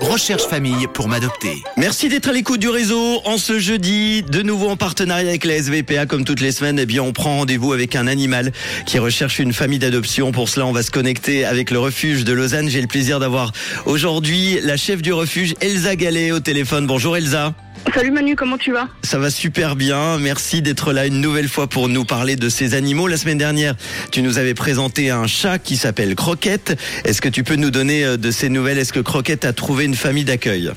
Recherche famille pour m'adopter. Merci d'être à l'écoute du réseau. En ce jeudi, de nouveau en partenariat avec la SVPA, comme toutes les semaines, eh bien, on prend rendez-vous avec un animal qui recherche une famille d'adoption. Pour cela, on va se connecter avec le refuge de Lausanne. J'ai le plaisir d'avoir aujourd'hui la chef du refuge, Elsa Gallet, au téléphone. Bonjour Elsa. Salut Manu, comment tu vas? Ça va super bien. Merci d'être là une nouvelle fois pour nous parler de ces animaux. La semaine dernière, tu nous avais présenté un chat qui s'appelle Croquette. Est-ce que tu peux nous donner euh, de ces nouvelles? Est-ce que Croquette a trouvé une famille d'accueil?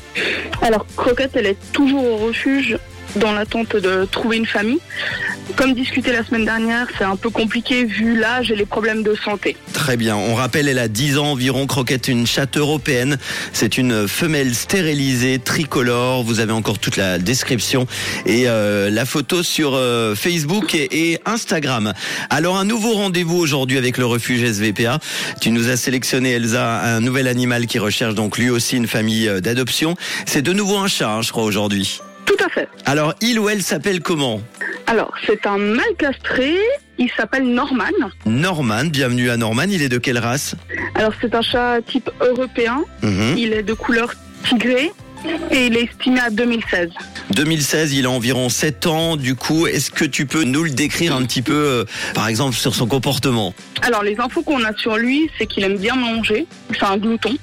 Alors Croquette, elle est toujours au refuge dans l'attente de trouver une famille. Comme discuté la semaine dernière, c'est un peu compliqué vu l'âge et les problèmes de santé. Très bien. On rappelle, elle a 10 ans environ. Croquette, une chatte européenne. C'est une femelle stérilisée, tricolore. Vous avez encore toute la description et euh, la photo sur euh, Facebook et, et Instagram. Alors, un nouveau rendez-vous aujourd'hui avec le refuge SVPA. Tu nous as sélectionné, Elsa, un nouvel animal qui recherche donc lui aussi une famille euh, d'adoption. C'est de nouveau un chat, hein, je crois, aujourd'hui. Tout à fait. Alors, il ou elle s'appelle comment? Alors, c'est un mâle castré. Il s'appelle Norman. Norman, bienvenue à Norman. Il est de quelle race Alors, c'est un chat type européen. Mhm. Il est de couleur tigrée et il est estimé à 2016. 2016, il a environ 7 ans. Du coup, est-ce que tu peux nous le décrire un petit peu, euh, par exemple, sur son comportement Alors, les infos qu'on a sur lui, c'est qu'il aime bien manger. C'est un glouton.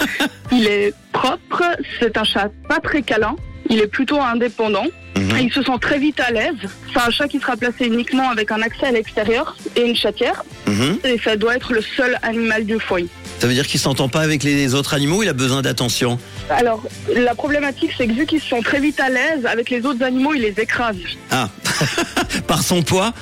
il est propre. C'est un chat pas très câlin. Il est plutôt indépendant. Mhm. Il se sent très vite à l'aise. C'est un chat qui sera placé uniquement avec un accès à l'extérieur et une chatière. Mhm. Et ça doit être le seul animal du foyer. Ça veut dire qu'il s'entend pas avec les autres animaux, il a besoin d'attention. Alors, la problématique, c'est que vu qu'ils sont très vite à l'aise, avec les autres animaux, il les écrase. Ah, par son poids?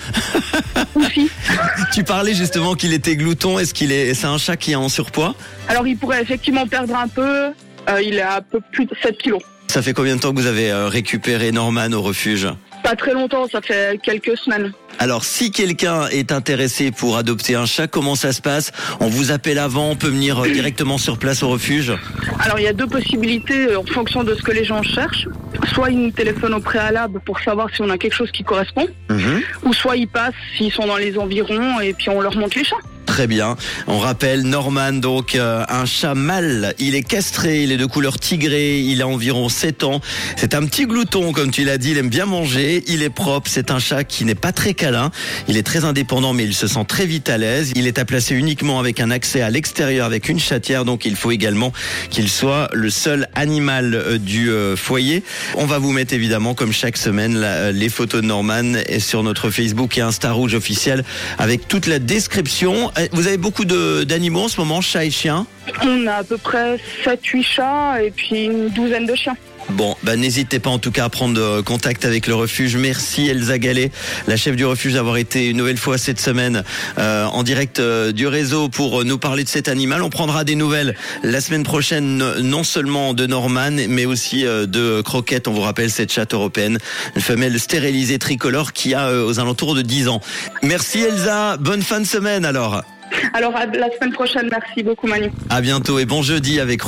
Aussi. Tu parlais justement qu'il était glouton. Est-ce qu'il est, c'est un chat qui est en surpoids? Alors, il pourrait effectivement perdre un peu. Euh, il est à peu plus de 7 kilos. Ça fait combien de temps que vous avez euh, récupéré Norman au refuge? Pas très longtemps, ça fait quelques semaines. Alors, si quelqu'un est intéressé pour adopter un chat, comment ça se passe? On vous appelle avant, on peut venir euh, directement sur place au refuge? Alors, il y a deux possibilités euh, en fonction de ce que les gens cherchent. Soit ils nous téléphonent au préalable pour savoir si on a quelque chose qui correspond, Mhm. ou soit ils passent s'ils sont dans les environs et puis on leur montre les chats. Très bien. On rappelle Norman, donc euh, un chat mâle. Il est castré, il est de couleur tigrée, il a environ 7 ans. C'est un petit glouton, comme tu l'as dit, il aime bien manger, il est propre, c'est un chat qui n'est pas très câlin. Il est très indépendant, mais il se sent très vite à l'aise. Il est à placer uniquement avec un accès à l'extérieur, avec une chatière, donc il faut également qu'il soit le seul animal euh, du euh, foyer. On va vous mettre évidemment, comme chaque semaine, les photos de Norman sur notre Facebook et Insta Rouge officiel avec toute la description. Vous avez beaucoup d'animaux en ce moment, chats et chiens On a à peu près 7-8 chats et puis une douzaine de chiens. Bon, bah, n'hésitez pas en tout cas à prendre euh, contact avec le refuge. Merci Elsa Gallet, la chef du refuge, d'avoir été une nouvelle fois cette semaine euh, en direct euh, du réseau pour nous parler de cet animal. On prendra des nouvelles la semaine prochaine, non seulement de Norman, mais aussi euh, de Croquette. On vous rappelle cette chatte européenne, une femelle stérilisée tricolore qui a aux alentours de 10 ans. Merci Elsa, bonne fin de semaine alors. Alors à la semaine prochaine, merci beaucoup Manu. À bientôt et bon jeudi avec Rouge.